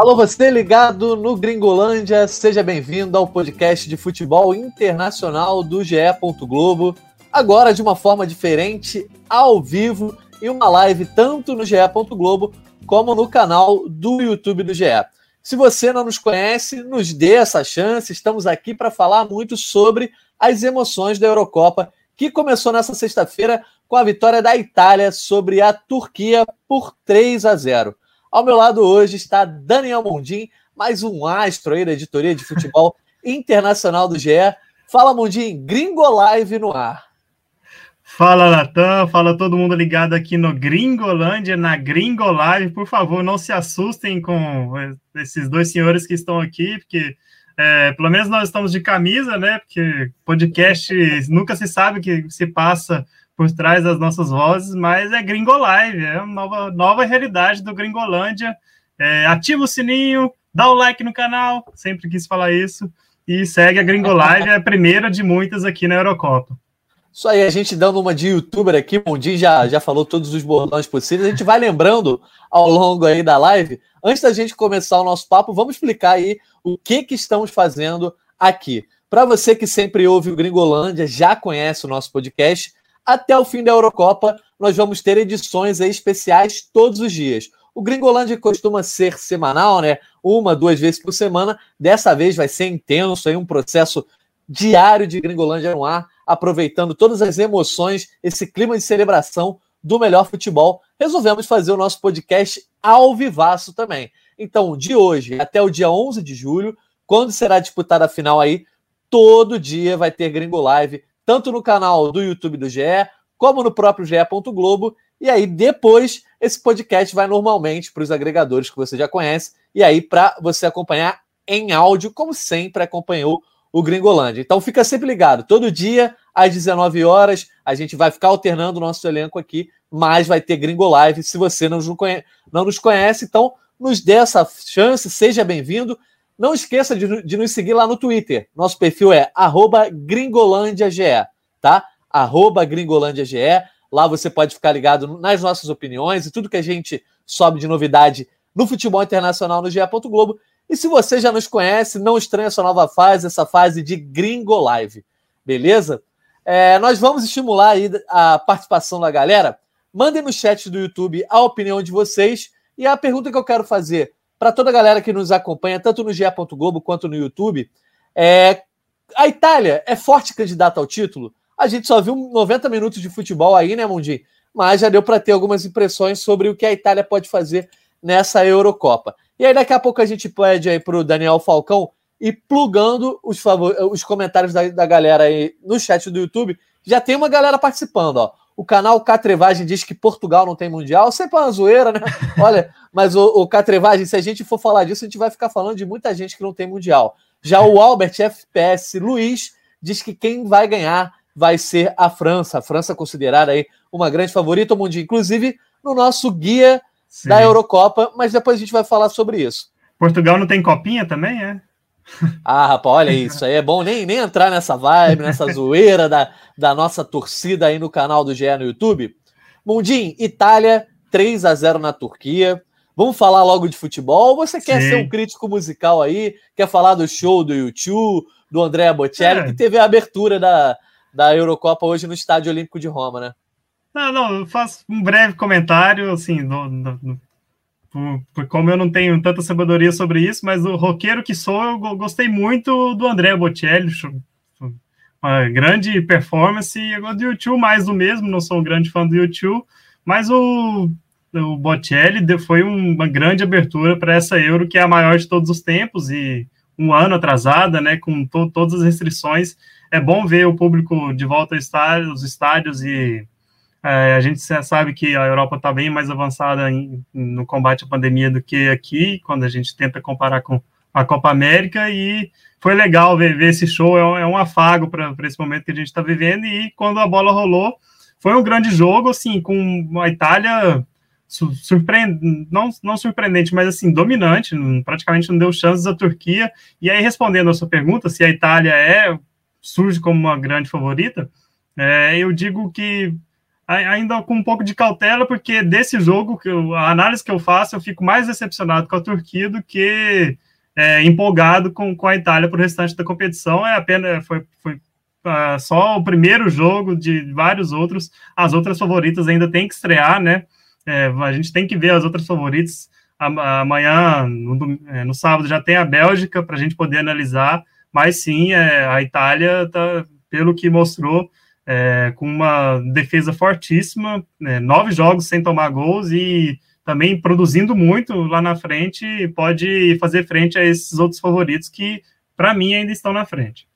Alô, você ligado no Gringolândia, seja bem-vindo ao podcast de futebol internacional do GE. Globo. Agora de uma forma diferente, ao vivo, em uma live tanto no GE. Globo como no canal do YouTube do GE. Se você não nos conhece, nos dê essa chance. Estamos aqui para falar muito sobre as emoções da Eurocopa, que começou nessa sexta-feira com a vitória da Itália sobre a Turquia por 3 a 0. Ao meu lado hoje está Daniel Mondim, mais um astro aí da editoria de futebol internacional do GE. Fala, Mondim, Gringo Live no ar. Fala, Natan, fala todo mundo ligado aqui no Gringolândia, na Gringo Live. Por favor, não se assustem com esses dois senhores que estão aqui, porque é, pelo menos nós estamos de camisa, né? Porque podcast nunca se sabe o que se passa por trás das nossas vozes, mas é Gringo Live, é uma nova, nova realidade do Gringolândia. É, ativa o sininho, dá o like no canal, sempre quis falar isso, e segue a Gringo Live, é a primeira de muitas aqui na Eurocopa. Isso aí, a gente dando uma de youtuber aqui, o Mondinho já, já falou todos os bordões possíveis. A gente vai lembrando ao longo aí da live. Antes da gente começar o nosso papo, vamos explicar aí o que, que estamos fazendo aqui. Para você que sempre ouve o Gringolândia, já conhece o nosso podcast, até o fim da Eurocopa, nós vamos ter edições especiais todos os dias. O Gringolândia costuma ser semanal, né? Uma, duas vezes por semana. Dessa vez vai ser intenso, aí um processo diário de Gringolândia no ar, aproveitando todas as emoções, esse clima de celebração do melhor futebol. Resolvemos fazer o nosso podcast ao vivaço também. Então, de hoje até o dia 11 de julho, quando será disputada a final aí, todo dia vai ter Gringo Live tanto no canal do YouTube do GE, como no próprio GE. Globo. E aí, depois, esse podcast vai normalmente para os agregadores que você já conhece. E aí, para você acompanhar em áudio, como sempre acompanhou o Gringolândia. Então, fica sempre ligado. Todo dia, às 19 horas, a gente vai ficar alternando o nosso elenco aqui, mas vai ter Gringo Live. Se você não nos conhece, não nos conhece então nos dê essa chance, seja bem-vindo. Não esqueça de, de, nos seguir lá no Twitter. Nosso perfil é gringolândiage, tá? Arroba gringolândiage. Lá você pode ficar ligado nas nossas opiniões e tudo que a gente sobe de novidade no futebol internacional no GE. Globo. E se você já nos conhece, não estranha essa nova fase, essa fase de Gringo Live. Beleza? É, nós vamos estimular aí a participação da galera. Mandem no chat do YouTube a opinião de vocês. E a pergunta que eu quero fazer para toda a galera que nos acompanha, tanto no GE. Globo quanto no YouTube, é, a Itália é forte candidata ao título? A gente só viu 90 minutos de futebol aí, né, Mundi? Mas já deu para ter algumas impressões sobre o que a Itália pode fazer nessa Eurocopa. E aí, daqui a pouco, a gente pede aí para o Daniel Falcão e plugando os, os comentários da, da galera aí no chat do YouTube. Já tem uma galera participando, ó. O canal Catrevagem diz que Portugal não tem mundial. Sempre é uma zoeira, né? Olha, mas o, o Catrevagem, se a gente for falar disso, a gente vai ficar falando de muita gente que não tem mundial. Já o Albert FPS Luiz diz que quem vai ganhar vai ser a França. A França considerada aí uma grande favorita mundial, inclusive no nosso guia Sim. da Eurocopa, mas depois a gente vai falar sobre isso. Portugal não tem copinha também, é? Ah, rapaz, olha isso aí. É bom nem, nem entrar nessa vibe, nessa zoeira da, da nossa torcida aí no canal do GE no YouTube. Mundim, Itália 3 a 0 na Turquia. Vamos falar logo de futebol? Você quer Sim. ser um crítico musical aí? Quer falar do show do YouTube, do Andrea Bocelli, é. que teve a abertura da, da Eurocopa hoje no Estádio Olímpico de Roma, né? Não, não, eu faço um breve comentário, assim, do por, por, como eu não tenho tanta sabedoria sobre isso, mas o roqueiro que sou, eu gostei muito do André Bocelli, uma grande performance, e gosto do YouTube mais do mesmo, não sou um grande fã do YouTube, mas o, o Bocelli foi uma grande abertura para essa Euro, que é a maior de todos os tempos, e um ano atrasada, né, com to, todas as restrições, é bom ver o público de volta aos estádios, estádios e é, a gente sabe que a Europa está bem mais avançada em, no combate à pandemia do que aqui, quando a gente tenta comparar com a Copa América, e foi legal ver, ver esse show, é um, é um afago para esse momento que a gente está vivendo, e quando a bola rolou, foi um grande jogo, assim, com a Itália surpreendente, não, não surpreendente, mas assim, dominante, praticamente não deu chances à Turquia, e aí respondendo a sua pergunta, se a Itália é, surge como uma grande favorita, é, eu digo que ainda com um pouco de cautela, porque desse jogo, que eu, a análise que eu faço, eu fico mais decepcionado com a Turquia do que é, empolgado com, com a Itália para o restante da competição. É apenas foi, foi uh, só o primeiro jogo de vários outros. As outras favoritas ainda tem que estrear, né? É, a gente tem que ver as outras favoritas. Amanhã, no, é, no sábado, já tem a Bélgica para a gente poder analisar, mas sim, é, a Itália, tá, pelo que mostrou, é, com uma defesa fortíssima, né, nove jogos sem tomar gols e também produzindo muito lá na frente, pode fazer frente a esses outros favoritos que, para mim, ainda estão na frente.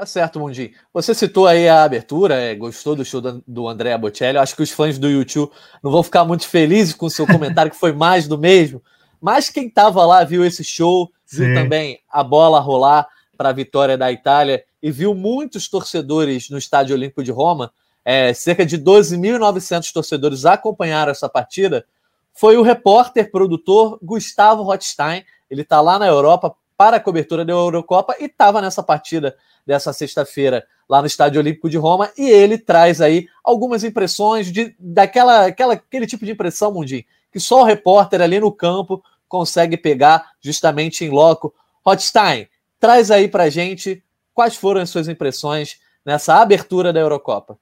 Tá certo, Mundi. Você citou aí a abertura, é, gostou do show do André Bocelli. Eu acho que os fãs do YouTube não vão ficar muito felizes com o seu comentário, que foi mais do mesmo. Mas quem estava lá viu esse show, Sim. viu também a bola rolar para a vitória da Itália e viu muitos torcedores no Estádio Olímpico de Roma. É, cerca de 12.900 torcedores acompanharam essa partida. Foi o repórter, produtor Gustavo Rothstein. Ele está lá na Europa para a cobertura da Eurocopa e estava nessa partida dessa sexta-feira lá no Estádio Olímpico de Roma e ele traz aí algumas impressões de daquela aquela, aquele tipo de impressão, Mundim, que só o repórter ali no campo consegue pegar justamente em loco. Rothstein, traz aí para gente quais foram as suas impressões nessa abertura da Eurocopa.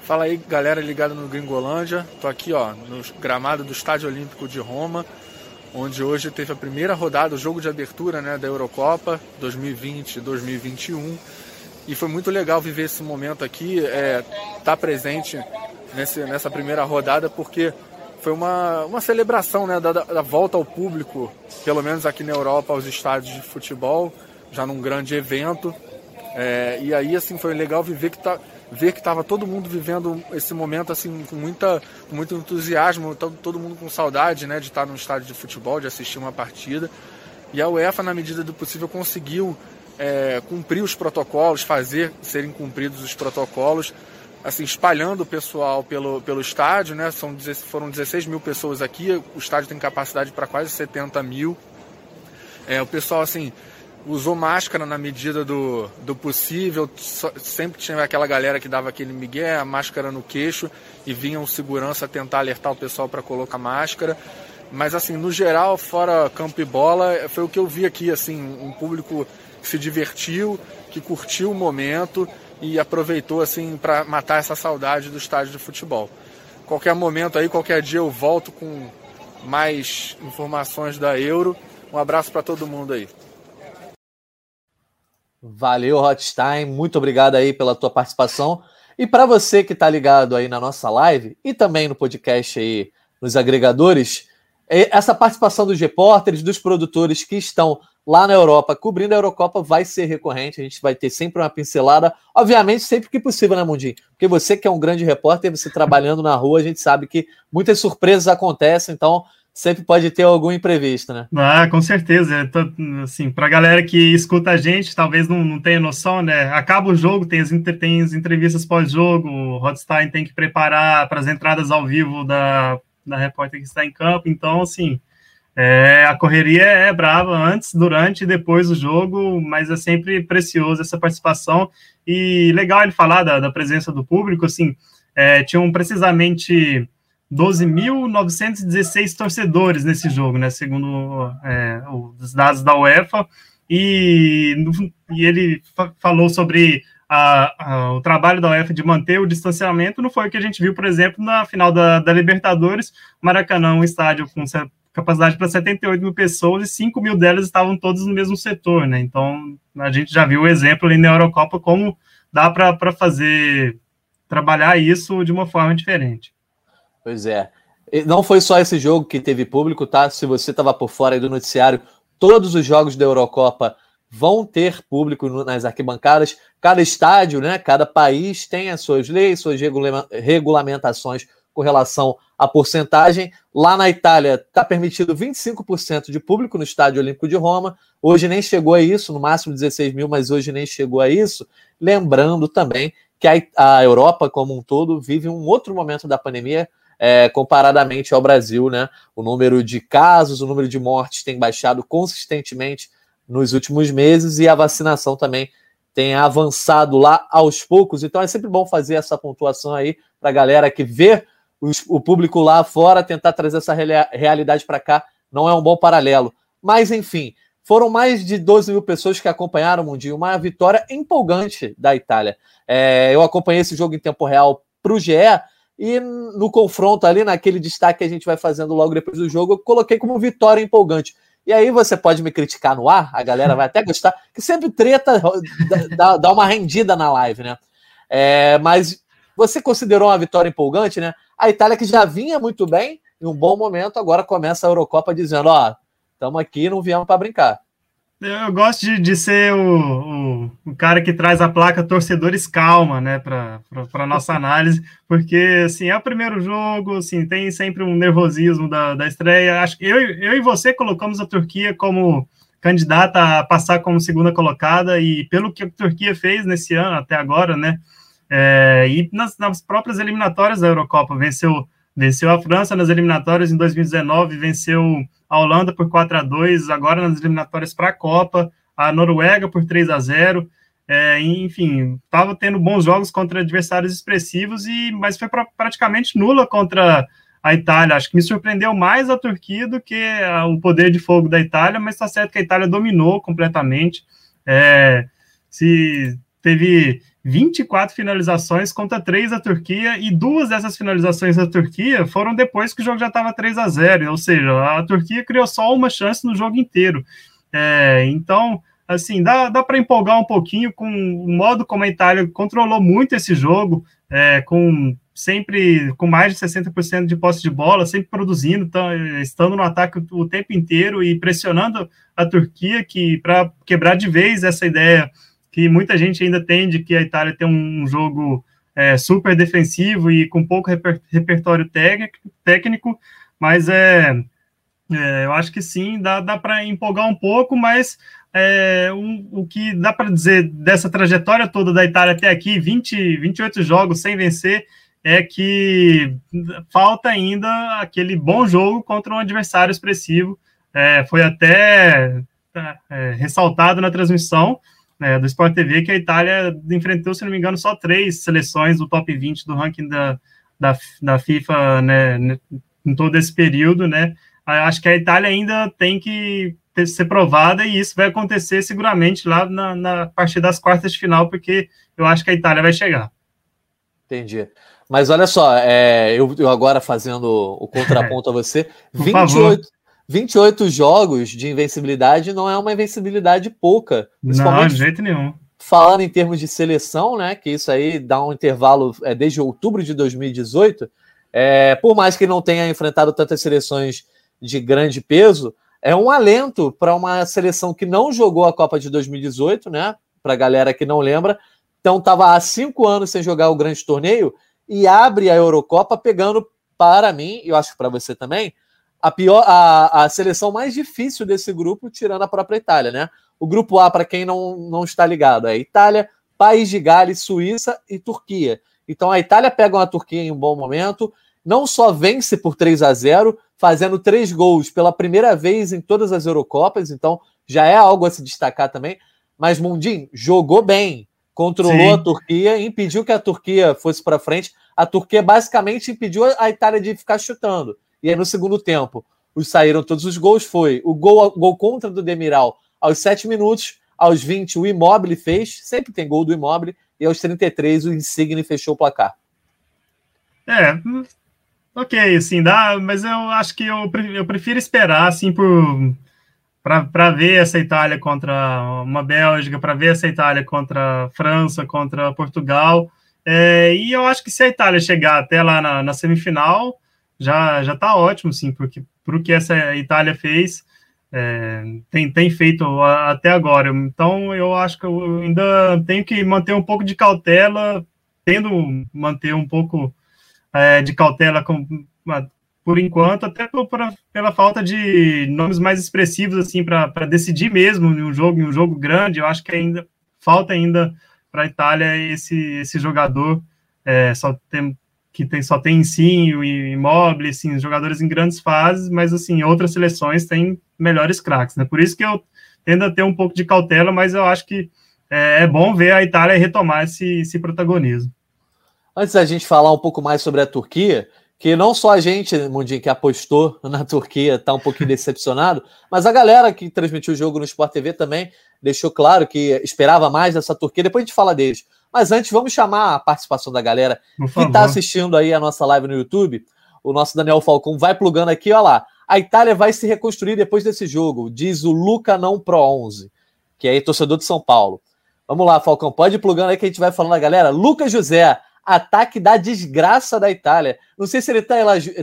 Fala aí, galera ligada no Gringolândia. Tô aqui, ó, no gramado do Estádio Olímpico de Roma onde hoje teve a primeira rodada, o jogo de abertura né, da Eurocopa 2020-2021. E foi muito legal viver esse momento aqui, é, tá presente nesse, nessa primeira rodada, porque foi uma, uma celebração né, da, da, volta ao público, pelo menos aqui na Europa, aos estádios de futebol, já num grande evento. É, e aí, assim, foi legal viver que tá, ver que estava todo mundo vivendo esse momento assim com muita com muito entusiasmo, todo mundo com saudade, né, de estar num estádio de futebol, de assistir uma partida. E a UEFA, na medida do possível, conseguiu é, cumprir os protocolos, fazer serem cumpridos os protocolos, assim espalhando o pessoal pelo, pelo estádio, né? São, foram 16 mil pessoas aqui, o estádio tem capacidade para quase 70 mil. É, o pessoal assim usou máscara na medida do, do possível. Sempre tinha aquela galera que dava aquele migué, a máscara no queixo, e vinha um segurança tentar alertar o pessoal para colocar máscara. Mas assim, no geral, fora campo e bola, foi o que eu vi aqui, assim, um público que se divertiu, que curtiu o momento e aproveitou assim para matar essa saudade do estádio de futebol. Qualquer momento aí, qualquer dia eu volto com mais informações da Euro. Um abraço para todo mundo aí. Valeu, Hotstein. Muito obrigado aí pela tua participação. E para você que está ligado aí na nossa live e também no podcast aí nos agregadores, essa participação dos repórteres, dos produtores que estão lá na Europa cobrindo a Eurocopa vai ser recorrente. A gente vai ter sempre uma pincelada, obviamente, sempre que possível, né, Mundinho? Porque você que é um grande repórter, você trabalhando na rua, a gente sabe que muitas surpresas acontecem, então sempre pode ter algum imprevisto, né? Ah, com certeza. Assim, para a galera que escuta a gente, talvez não, não tenha noção, né? Acaba o jogo, tem as, tem as entrevistas pós-jogo, o Hotstein tem que preparar para as entradas ao vivo da, da repórter que está em campo. Então, assim, é, a correria é brava antes, durante e depois do jogo, mas é sempre precioso essa participação. E legal ele falar da, da presença do público, assim, é, tinham precisamente 12.916 torcedores nesse jogo, né? Segundo é, os dados da UEFA. E, e ele fa falou sobre a, a, o trabalho da UEFA de manter o distanciamento. Não foi o que a gente viu, por exemplo, na final da, da Libertadores. Maracanã, um estádio com capacidade para 78 mil pessoas e 5 mil delas estavam todas no mesmo setor, né? Então a gente já viu o exemplo ali na Eurocopa como dá para fazer trabalhar isso de uma forma diferente. Pois é. Não foi só esse jogo que teve público, tá? Se você estava por fora do noticiário, todos os jogos da Eurocopa vão ter público nas arquibancadas. Cada estádio, né? Cada país tem as suas leis, suas regulamentações com relação à porcentagem. Lá na Itália está permitido 25% de público no Estádio Olímpico de Roma. Hoje nem chegou a isso, no máximo 16 mil, mas hoje nem chegou a isso. Lembrando também que a, a Europa como um todo vive um outro momento da pandemia é, comparadamente ao Brasil, né? O número de casos, o número de mortes tem baixado consistentemente nos últimos meses e a vacinação também tem avançado lá aos poucos, então é sempre bom fazer essa pontuação aí para a galera que vê o público lá fora tentar trazer essa realidade para cá. Não é um bom paralelo. Mas, enfim, foram mais de 12 mil pessoas que acompanharam o Mundinho, uma vitória empolgante da Itália. É, eu acompanhei esse jogo em tempo real para o GE e no confronto ali, naquele destaque que a gente vai fazendo logo depois do jogo, eu coloquei como vitória empolgante. E aí você pode me criticar no ar, a galera vai até gostar, que sempre treta dá, dá uma rendida na live, né? É, mas você considerou uma vitória empolgante, né? A Itália que já vinha muito bem, em um bom momento, agora começa a Eurocopa dizendo: ó, estamos aqui não viemos para brincar. Eu gosto de, de ser o, o, o, cara que traz a placa torcedores calma, né, para a nossa análise, porque assim, é o primeiro jogo, assim, tem sempre um nervosismo da, da estreia. Acho que eu, eu e você colocamos a Turquia como candidata a passar como segunda colocada, e pelo que a Turquia fez nesse ano até agora, né? É, e nas, nas próprias eliminatórias da Eurocopa, venceu Venceu a França nas eliminatórias em 2019, venceu a Holanda por 4 a 2 agora nas eliminatórias para a Copa, a Noruega por 3 a 0 é, enfim, estava tendo bons jogos contra adversários expressivos, e mas foi pra, praticamente nula contra a Itália. Acho que me surpreendeu mais a Turquia do que a, o poder de fogo da Itália, mas está certo que a Itália dominou completamente. É, se teve 24 finalizações contra 3 da Turquia, e duas dessas finalizações da Turquia foram depois que o jogo já estava 3 a 0 ou seja, a Turquia criou só uma chance no jogo inteiro. É, então, assim, dá, dá para empolgar um pouquinho com o modo como a Itália controlou muito esse jogo, é, com sempre com mais de 60% de posse de bola, sempre produzindo, tá, estando no ataque o, o tempo inteiro e pressionando a Turquia que para quebrar de vez essa ideia que muita gente ainda tem de que a Itália tem um jogo é, super defensivo e com pouco reper, repertório técnico, mas é, é, eu acho que sim, dá, dá para empolgar um pouco, mas é, um, o que dá para dizer dessa trajetória toda da Itália até aqui, 20, 28 jogos sem vencer, é que falta ainda aquele bom jogo contra um adversário expressivo. É, foi até é, ressaltado na transmissão né, do Sport TV que a Itália enfrentou, se não me engano, só três seleções do top 20 do ranking da, da, da FIFA né, em todo esse período, né? Acho que a Itália ainda tem que ter, ser provada e isso vai acontecer seguramente lá na, na partir das quartas de final, porque eu acho que a Itália vai chegar. Entendi. Mas olha só, é, eu, eu, agora fazendo o contraponto a você, 28, 28 jogos de invencibilidade não é uma invencibilidade pouca. Não, de jeito nenhum. Falando em termos de seleção, né? Que isso aí dá um intervalo é, desde outubro de 2018. É, por mais que não tenha enfrentado tantas seleções de grande peso, é um alento para uma seleção que não jogou a Copa de 2018, né? Para a galera que não lembra. Então estava há cinco anos sem jogar o grande torneio e abre a Eurocopa pegando, para mim, e eu acho que para você também, a pior a, a seleção mais difícil desse grupo, tirando a própria Itália, né? O grupo A, para quem não, não está ligado, é Itália, País de Gales, Suíça e Turquia. Então a Itália pega uma Turquia em um bom momento, não só vence por 3 a 0, fazendo três gols pela primeira vez em todas as Eurocopas, então já é algo a se destacar também. Mas Mundim jogou bem, controlou Sim. a Turquia, impediu que a Turquia fosse para frente. A Turquia basicamente impediu a Itália de ficar chutando. E aí, no segundo tempo, os saíram todos os gols. Foi o gol, gol contra do Demiral aos 7 minutos, aos 20 o Immobile fez, sempre tem gol do Immobile, e aos 33 o Insigne fechou o placar. É, ok, assim, dá, mas eu acho que eu, eu prefiro esperar, assim, por para ver essa Itália contra uma Bélgica, para ver essa Itália contra a França, contra Portugal. É, e eu acho que se a Itália chegar até lá na, na semifinal, já já está ótimo, sim, porque para o que essa Itália fez, é, tem, tem feito até agora. Então, eu acho que eu ainda tenho que manter um pouco de cautela, tendo manter um pouco é, de cautela com, por enquanto, até por, por, pela falta de nomes mais expressivos assim para decidir mesmo em um jogo, em um jogo grande. Eu acho que ainda falta ainda para a Itália esse, esse jogador. É, só tem, que tem, só tem Insinho e Immobile, assim, jogadores em grandes fases, mas assim, outras seleções têm melhores craques, né? Por isso que eu tendo a ter um pouco de cautela, mas eu acho que é, é bom ver a Itália retomar esse, esse protagonismo. Antes da gente falar um pouco mais sobre a Turquia, que não só a gente, Mundinho, que apostou na Turquia, está um pouquinho decepcionado, mas a galera que transmitiu o jogo no Sport TV também deixou claro que esperava mais dessa Turquia. Depois a gente fala deles. Mas antes, vamos chamar a participação da galera que está assistindo aí a nossa live no YouTube. O nosso Daniel Falcão vai plugando aqui, olha lá. A Itália vai se reconstruir depois desse jogo, diz o Luca Não Pro 11, que é torcedor de São Paulo. Vamos lá, Falcão, pode ir plugando aí que a gente vai falando a galera. Lucas José, ataque da desgraça da Itália. Não sei se ele está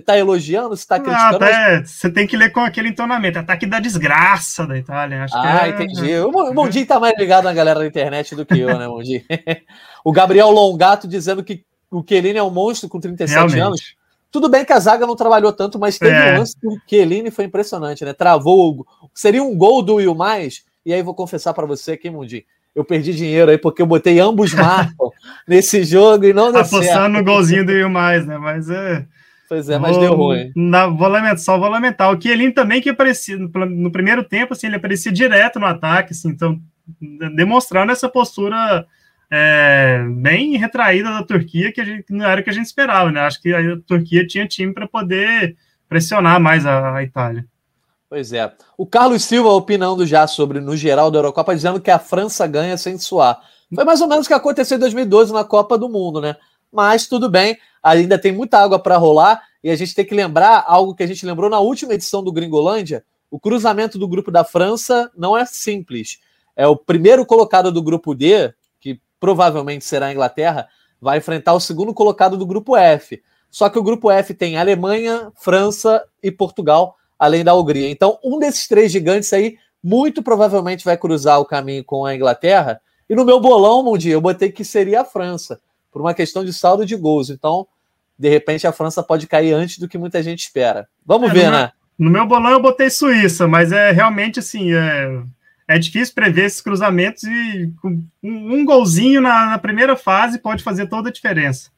tá elogiando, se está criticando. Não, até, mas... Você tem que ler com aquele entonamento. Ataque da desgraça da Itália. Acho ah, é... entendi. O Mondinho está mais ligado na galera da internet do que eu, né, Mondinho? o Gabriel Longato dizendo que o Chiellini é um monstro com 37 Realmente. anos. Tudo bem que a zaga não trabalhou tanto, mas teve é. um lance que o Chiellini foi impressionante, né? Travou. Seria um gol do Will Mais. E aí vou confessar para você aqui, Mondinho eu perdi dinheiro aí porque eu botei ambos marcam nesse jogo e não deu Apostando certo. no golzinho do Will mais, né? Mas é. Pois é, mas vou, deu ruim. vou lamentar, só vou lamentar. O Kielin também que aparecia no, primeiro tempo, assim, ele aparecia direto no ataque, assim, então demonstrando essa postura é, bem retraída da Turquia, que, gente, não era o que a gente esperava, né? Acho que a Turquia tinha time para poder pressionar mais a, a Itália. Pois é. O Carlos Silva opinando já sobre, no geral, da Eurocopa, dizendo que a França ganha sem suar. Foi mais ou menos o que aconteceu em 2012 na Copa do Mundo, né? Mas tudo bem, ainda tem muita água para rolar e a gente tem que lembrar algo que a gente lembrou na última edição do Gringolândia: o cruzamento do grupo da França não é simples. É o primeiro colocado do grupo D, que provavelmente será a Inglaterra, vai enfrentar o segundo colocado do grupo F. Só que o grupo F tem Alemanha, França e Portugal além da Hungria. Então, um desses três gigantes aí muito provavelmente vai cruzar o caminho com a Inglaterra. E no meu bolão, dia, eu botei que seria a França, por uma questão de saldo de gols. Então, de repente, a França pode cair antes do que muita gente espera. Vamos é, ver, no né? Meu, no meu bolão eu botei Suíça, mas é realmente assim, é, é difícil prever esses cruzamentos e um, um golzinho na, na primeira fase pode fazer toda a diferença.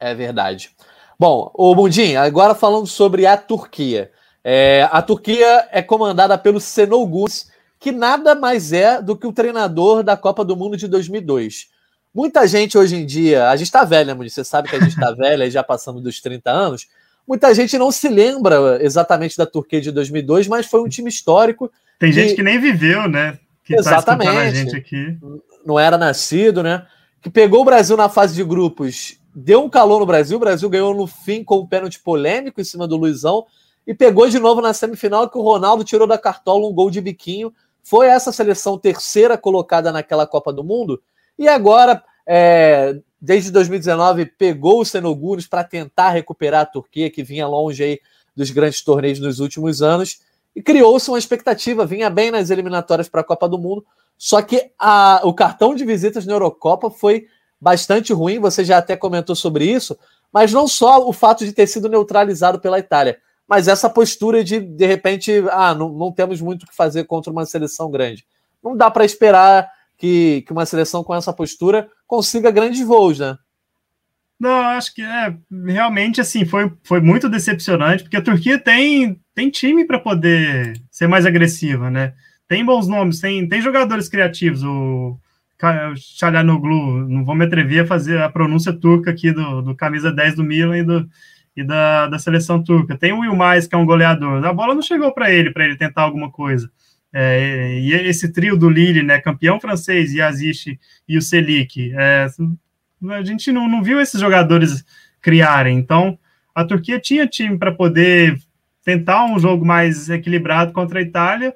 É verdade. Bom, o Mundinho, agora falando sobre a Turquia. É, a Turquia é comandada pelo Senol Gus, que nada mais é do que o treinador da Copa do Mundo de 2002. Muita gente hoje em dia, a gente está velha, né, você sabe que a gente está velha, já passando dos 30 anos. Muita gente não se lembra exatamente da Turquia de 2002, mas foi um time histórico. Tem gente que nem viveu, né? Que tá exatamente. Tá a gente aqui. Não era nascido, né? Que pegou o Brasil na fase de grupos, deu um calor no Brasil. O Brasil ganhou no fim com um pênalti polêmico em cima do Luizão e pegou de novo na semifinal que o Ronaldo tirou da cartola um gol de biquinho. Foi essa seleção terceira colocada naquela Copa do Mundo. E agora, é, desde 2019, pegou os Senoguros para tentar recuperar a Turquia, que vinha longe aí dos grandes torneios nos últimos anos. E criou-se uma expectativa, vinha bem nas eliminatórias para a Copa do Mundo. Só que a, o cartão de visitas na Eurocopa foi bastante ruim, você já até comentou sobre isso, mas não só o fato de ter sido neutralizado pela Itália mas essa postura de, de repente, ah, não, não temos muito o que fazer contra uma seleção grande. Não dá para esperar que, que uma seleção com essa postura consiga grandes voos, né? Não, acho que é realmente assim foi, foi muito decepcionante, porque a Turquia tem, tem time para poder ser mais agressiva, né? Tem bons nomes, tem, tem jogadores criativos. O Çalhanoğlu, não vou me atrever a fazer a pronúncia turca aqui do, do camisa 10 do Milan e do, e da, da seleção turca. Tem o Will Mais, que é um goleador. A bola não chegou para ele, para ele tentar alguma coisa. É, e esse trio do Lille, né, campeão francês, Yazici e o Selik, é, a gente não, não viu esses jogadores criarem. Então, a Turquia tinha time para poder tentar um jogo mais equilibrado contra a Itália.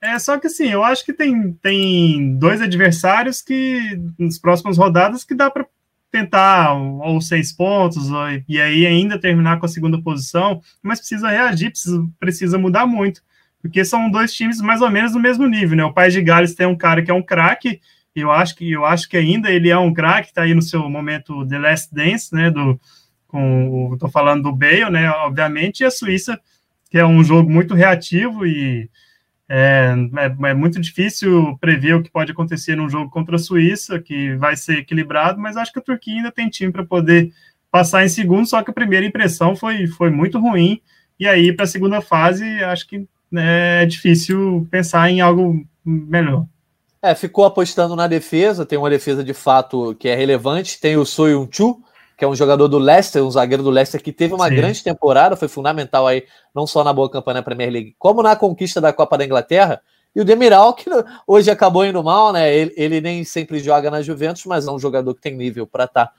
É, só que assim, eu acho que tem, tem dois adversários que nas próximas rodadas que dá para tentar ou seis pontos ou, e aí ainda terminar com a segunda posição, mas precisa reagir, precisa, precisa mudar muito, porque são dois times mais ou menos do mesmo nível, né? O País de Gales tem um cara que é um craque, eu acho que eu acho que ainda ele é um craque, está aí no seu momento The Last Dance, né? Do com tô falando do Bale, né? Obviamente, e a Suíça que é um jogo muito reativo e é, é, é, muito difícil prever o que pode acontecer num jogo contra a Suíça, que vai ser equilibrado, mas acho que a Turquia ainda tem time para poder passar em segundo, só que a primeira impressão foi, foi muito ruim, e aí para a segunda fase acho que né, é difícil pensar em algo melhor. É, ficou apostando na defesa, tem uma defesa de fato que é relevante, tem o Soyun Chu, que é um jogador do Leicester, um zagueiro do Leicester que teve uma Sim. grande temporada, foi fundamental aí, não só na boa campanha na Premier League, como na conquista da Copa da Inglaterra. E o Demiral, que hoje acabou indo mal, né? Ele, ele nem sempre joga na Juventus, mas é um jogador que tem nível para estar tá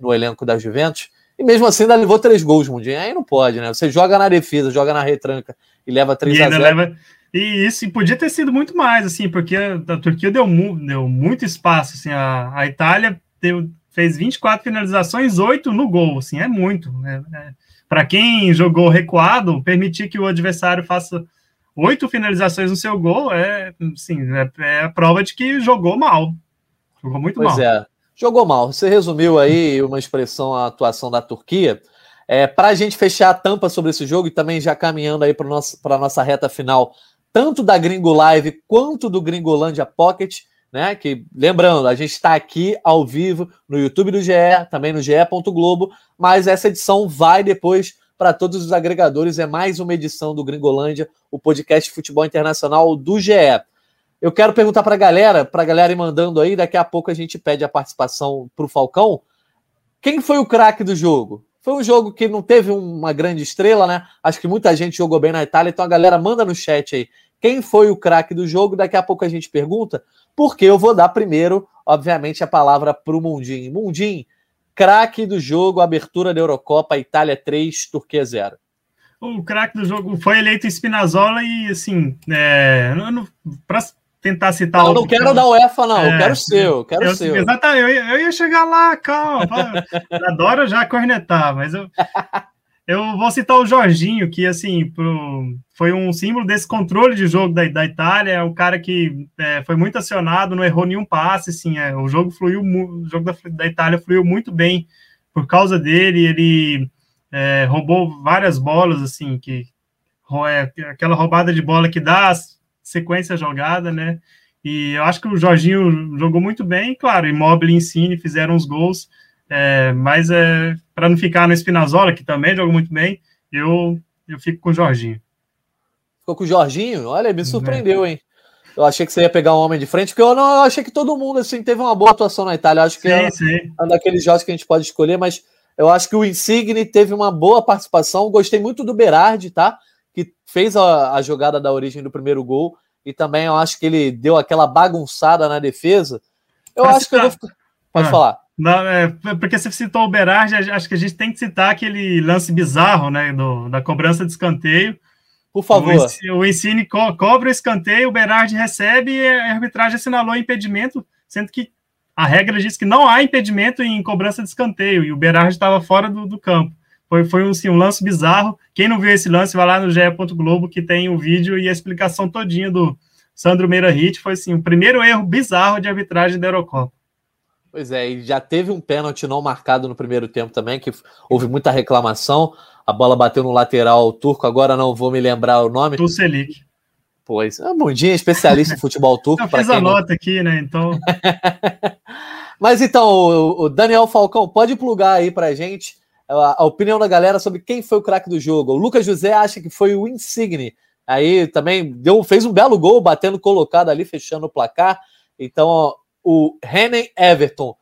no elenco da Juventus. E mesmo assim ainda levou três gols, Mundinho. Aí não pode, né? Você joga na defesa, joga na retranca e leva 3 e a 0 leva... E isso podia ter sido muito mais, assim, porque a Turquia deu, mu deu muito espaço, assim, a, a Itália deu, fez 24 finalizações, 8 no gol, assim, é muito. Né? É, Para quem jogou recuado, permitir que o adversário faça oito finalizações no seu gol é, sim, é, é, a prova de que jogou mal. Jogou muito pois mal. Pois é, jogou mal. Você resumiu aí uma expressão a atuação da Turquia. É, Para a gente fechar a tampa sobre esse jogo e também já caminhando aí para a nossa reta final, tanto da Gringo Live quanto do Gringolândia Pocket, né? Que lembrando, a gente está aqui ao vivo no YouTube do GE, também no GE. Globo, mas essa edição vai depois para todos os agregadores. É mais uma edição do Gringolândia, o podcast de futebol internacional do GE. Eu quero perguntar para a galera, para a galera ir mandando aí, daqui a pouco a gente pede a participação para o Falcão. Quem foi o craque do jogo? Foi um jogo que não teve uma grande estrela, né? Acho que muita gente jogou bem na Itália, então a galera manda no chat aí quem foi o craque do jogo. Daqui a pouco a gente pergunta, porque eu vou dar primeiro, obviamente, a palavra para o Mundim. Mundim, craque do jogo, abertura da Eurocopa, Itália 3, Turquia 0. O craque do jogo foi eleito Spinazzola e, assim, é, para tentar citar. Não, não quero da UEFA, não. É, eu quero o seu. Quero eu, seu. Exatamente. Eu, eu, ia chegar lá, calma. Adoro já cornetar, mas eu, eu vou citar o Jorginho, que assim pro, foi um símbolo desse controle de jogo da, da Itália. É um cara que é, foi muito acionado, não errou nenhum passe. Assim, é, o jogo fluiu, o jogo da, da, Itália fluiu muito bem por causa dele. Ele é, roubou várias bolas, assim, que é aquela roubada de bola que dá sequência jogada, né? E eu acho que o Jorginho jogou muito bem. Claro, Immobile e Insigne fizeram os gols. É, mas é, para não ficar no Espinazola, que também joga muito bem, eu, eu fico com o Jorginho. Ficou com o Jorginho? Olha, me surpreendeu, hein? Eu achei que você ia pegar um homem de frente, porque eu não eu achei que todo mundo assim teve uma boa atuação na Itália. Eu acho que sim, é sim. um daqueles jogos que a gente pode escolher, mas eu acho que o Insigne teve uma boa participação. Gostei muito do Berardi, tá? Que fez a, a jogada da origem do primeiro gol. E também eu acho que ele deu aquela bagunçada na defesa. Eu acho que eu vou ficar. Pode ah. falar. Não, é, porque você citou o Berardi, acho que a gente tem que citar aquele lance bizarro, né, do, da cobrança de escanteio. Por favor. O Ensine co cobra o escanteio, o Berardi recebe e a arbitragem assinalou impedimento, sendo que a regra diz que não há impedimento em cobrança de escanteio e o Berardi estava fora do, do, campo. Foi, foi um, assim, um lance bizarro. Quem não viu esse lance, vai lá no ge Globo que tem o vídeo e a explicação todinha do Sandro Meira Hit. Foi assim, o primeiro erro bizarro de arbitragem da Eurocopa. Pois é, e já teve um pênalti não marcado no primeiro tempo também, que houve muita reclamação. A bola bateu no lateral turco, agora não vou me lembrar o nome. Tucelik. Pois, é um Mundinho especialista em futebol turco. Eu fiz a nota não... aqui, né? Então. Mas então, o Daniel Falcão, pode plugar aí pra gente a, opinião da galera sobre quem foi o craque do jogo. O Lucas José acha que foi o Insigne. Aí também deu, fez um belo gol, batendo colocado ali, fechando o placar. Então, o Renan Everton,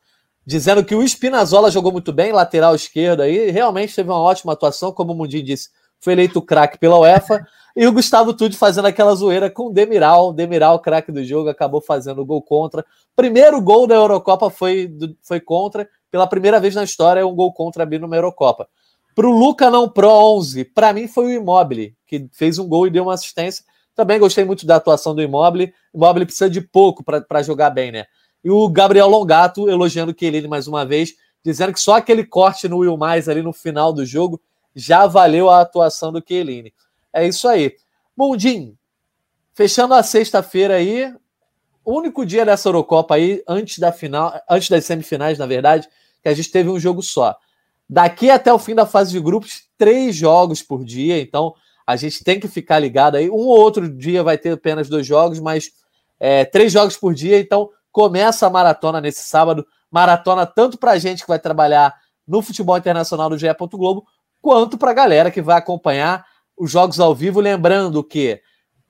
dizendo que o Spinazzola jogou muito bem, lateral esquerdo aí, realmente teve uma ótima atuação, como o Mundinho disse, foi eleito craque pela UEFA, e o Gustavo Tude fazendo aquela zoeira com o Demiral, Demiral, craque do jogo, acabou fazendo o gol contra. Primeiro gol da Eurocopa foi, foi contra, pela primeira vez na história, um gol contra abrindo uma Eurocopa. Para o Luca não Pro 11, para mim foi o Immobile, que fez um gol e deu uma assistência. Também gostei muito da atuação do Immobile. Immobile precisa de pouco para jogar bem, né? E o Gabriel Longato elogiando o Chiellini mais uma vez, dizendo que só aquele corte no Will Mais ali no final do jogo já valeu a atuação do Chiellini. É isso aí. Mundim, fechando a sexta-feira aí, único dia dessa Eurocopa aí, antes da final, antes das semifinais, na verdade, que a gente teve um jogo só. Daqui até o fim da fase de grupos, três jogos por dia, então a gente tem que ficar ligado aí. Um ou outro dia vai ter apenas dois jogos, mas é, três jogos por dia, então Começa a maratona nesse sábado. Maratona tanto para a gente que vai trabalhar no futebol internacional do GE. Globo, quanto para a galera que vai acompanhar os jogos ao vivo. Lembrando que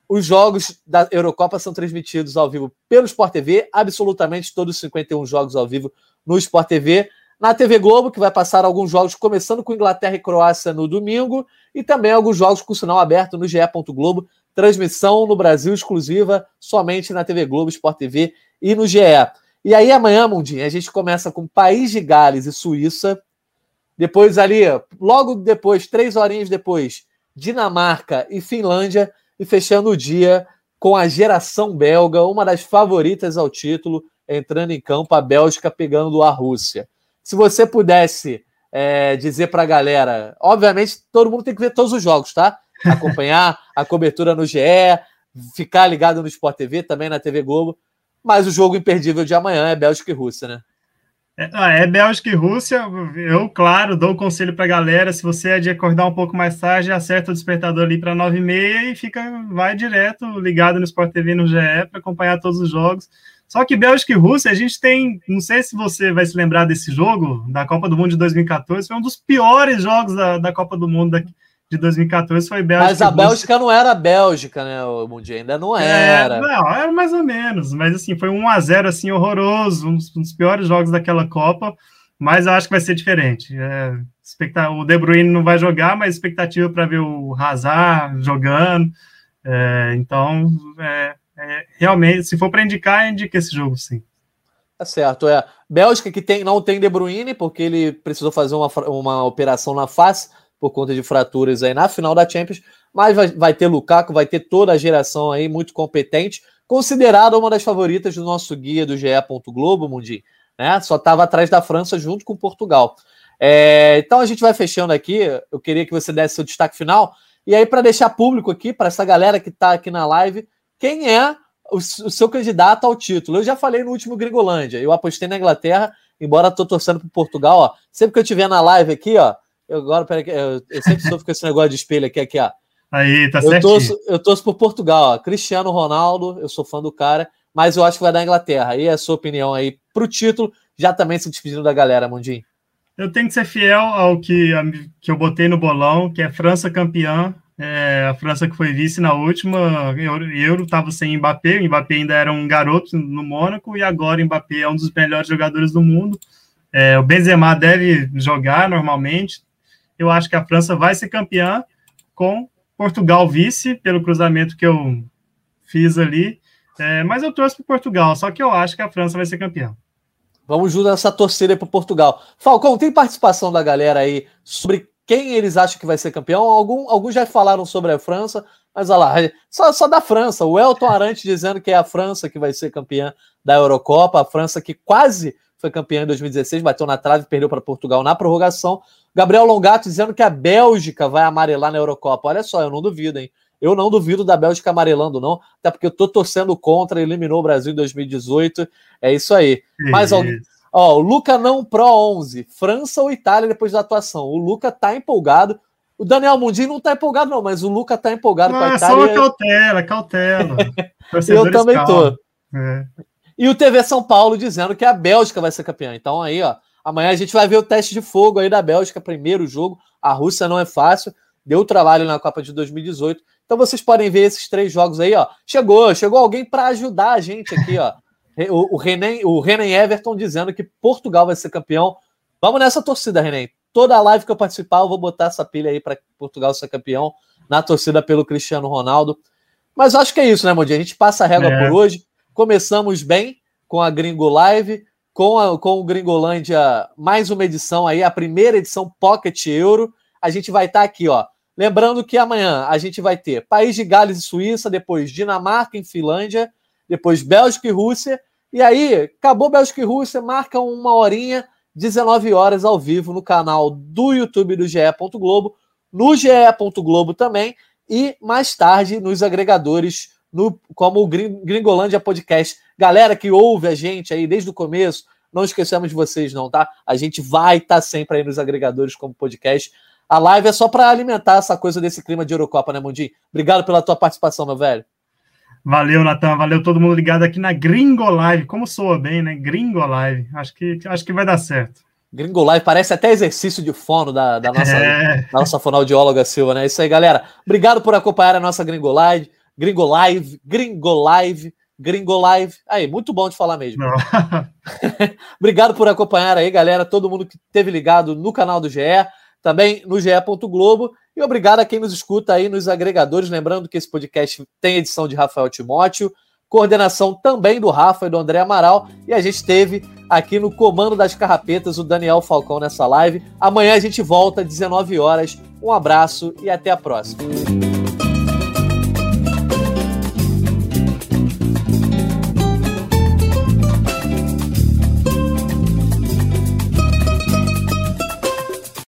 os jogos da Eurocopa são transmitidos ao vivo pelo Sport TV, absolutamente todos os 51 jogos ao vivo no Sport TV. Na TV Globo, que vai passar alguns jogos, começando com Inglaterra e Croácia no domingo, e também alguns jogos com sinal aberto no GE. Globo, transmissão no Brasil exclusiva, somente na TV Globo, Sport TV e no GE. E aí amanhã, Mundinho, a gente começa com País de Gales e Suíça. Depois ali, logo depois, três horinhas depois, Dinamarca e Finlândia. E fechando o dia com a geração belga, uma das favoritas ao título, entrando em campo, a Bélgica pegando a Rússia. Se você pudesse é, dizer para a galera, obviamente todo mundo tem que ver todos os jogos, tá? Acompanhar a cobertura no GE, ficar ligado no Sport TV, também na TV Globo. Mas o jogo imperdível de amanhã é Bélgica e Rússia, né? É, ah, é Bélgica e Rússia. Eu, claro, dou o um conselho para a galera: se você é de acordar um pouco mais tarde, acerta o despertador ali para 9h30 e fica, vai direto ligado no Sport TV no GE para acompanhar todos os jogos. Só que Bélgica e Rússia, a gente tem. Não sei se você vai se lembrar desse jogo, da Copa do Mundo de 2014, foi um dos piores jogos da, da Copa do Mundo daqui de 2014 foi Bélgica. Mas a Bélgica não era a Bélgica, né, o Mundial? Ainda não é, era. É, não, era mais ou menos. Mas assim, foi um a 0 assim, horroroso, um dos, um dos piores jogos daquela Copa. Mas eu acho que vai ser diferente. É, o De Bruyne não vai jogar, mas expectativa para ver o Hazard jogando. É, então, é, é realmente, se for para indicar, indica esse jogo, sim. Tá certo, é. Bélgica que tem, não tem De Bruyne, porque ele precisou fazer uma, uma operação na face por conta de fraturas aí na final da Champions, mas vai, vai ter Lukaku, vai ter toda a geração aí muito competente, considerada uma das favoritas do nosso guia do GE. Globo, Mundi, né? Só estava atrás da França junto com Portugal. É, então a gente vai fechando aqui. Eu queria que você desse seu destaque final. E aí, para deixar público aqui, para essa galera que está aqui na live, quem é o, o, seu candidato ao título? Eu já falei no último Gringolândia. Eu apostei na Inglaterra, embora estou torcendo para Portugal. Ó. Sempre que eu estiver na live aqui, ó, eu agora, peraí, eu, eu sempre sofro com esse negócio de espelho aqui, aqui, ó. Aí, tá certo. Eu torço, por Portugal, ó. Cristiano Ronaldo, eu sou fã do cara, mas eu acho que vai dar Inglaterra. Aí é a sua opinião aí pro título, já também se despedindo da galera, Mundinho. Eu tenho que ser fiel ao que, que eu botei no bolão, que é França campeã. É, a França que foi vice na última Euro estava sem Mbappé, o Mbappé ainda era um garoto no Mônaco, e agora o Mbappé é um dos melhores jogadores do mundo. É, o Benzema deve jogar normalmente, eu acho que a França vai ser campeã com Portugal vice, pelo cruzamento que eu fiz ali. É, mas eu torço para Portugal, só que eu acho que a França vai ser campeã. Vamos juntar essa torcida para Portugal. Falcão, tem participação da galera aí sobre quem eles acham que vai ser campeão? Algum, alguns já falaram sobre a França, mas olha lá, só, só da França. O Elton Arante dizendo que é a França que vai ser campeã da Eurocopa, a França que quase foi campeã em 2016, bateu na trave e perdeu para Portugal na prorrogação. Gabriel Longato dizendo que a Bélgica vai amarelar na Eurocopa. Olha só, eu não duvido, hein? Eu não duvido da Bélgica amarelando, não, até porque eu tô torcendo contra, eliminou o Brasil em 2018. É isso aí. Mas alguém. Ó, o Luca não Pro 11, França ou Itália depois da atuação. O Luca tá empolgado. O Daniel Mundinho não tá empolgado, não, mas o Luca tá empolgado ah, com a ah, Itália. Só cautela, cautela. eu também tô. É. E o TV São Paulo dizendo que a Bélgica vai ser campeã. Então aí, ó, Amanhã a gente vai ver o teste de fogo aí da Bélgica, primeiro jogo. A Rússia não é fácil, deu trabalho na Copa de 2018. Então vocês podem ver esses três jogos aí, ó. Chegou, chegou alguém para ajudar a gente aqui, ó. O, o, Renan, o Renan Everton dizendo que Portugal vai ser campeão. Vamos nessa torcida, Renan. Toda a live que eu participar, eu vou botar essa pilha aí para Portugal ser campeão na torcida pelo Cristiano Ronaldo. Mas acho que é isso, né, Mondi? A gente passa a régua é. por hoje. Começamos bem com a Gringo Live com, a, com o Gringolândia, mais uma edição aí, a primeira edição Pocket Euro. A gente vai estar tá aqui, ó. Lembrando que amanhã a gente vai ter País de Gales e Suíça, depois Dinamarca e Finlândia, depois Bélgica e Rússia. E aí, acabou Bélgica e Rússia, marca uma horinha, 19 horas ao vivo no canal do YouTube do GE. Globo, no GE. Globo também, e mais tarde nos agregadores, no, como o Gringolândia Podcast Galera que ouve a gente aí desde o começo, não esquecemos de vocês, não, tá? A gente vai estar tá sempre aí nos agregadores como podcast. A live é só para alimentar essa coisa desse clima de Eurocopa, né, Mundinho? Obrigado pela tua participação, meu velho. Valeu, Natan. Valeu todo mundo ligado aqui na Gringo Live. Como soa bem, né? Gringo Live. Acho que, acho que vai dar certo. Gringo Live parece até exercício de fono da, da nossa, é. da nossa fonoaudióloga Silva, né? Isso aí, galera. Obrigado por acompanhar a nossa Gringo Live. Gringo Live, Gringo Live, Gringo Live. Aí, muito bom de falar mesmo. Obrigado por acompanhar aí, galera. Todo mundo que esteve ligado no canal do GE, também no GE. Globo. E obrigado a quem nos escuta aí nos agregadores. Lembrando que esse podcast tem edição de Rafael Timóteo, coordenação também do Rafa e do André Amaral. E a gente teve aqui no comando das carrapetas o Daniel Falcão nessa live. Amanhã a gente volta às 19 horas. Um abraço e até a próxima.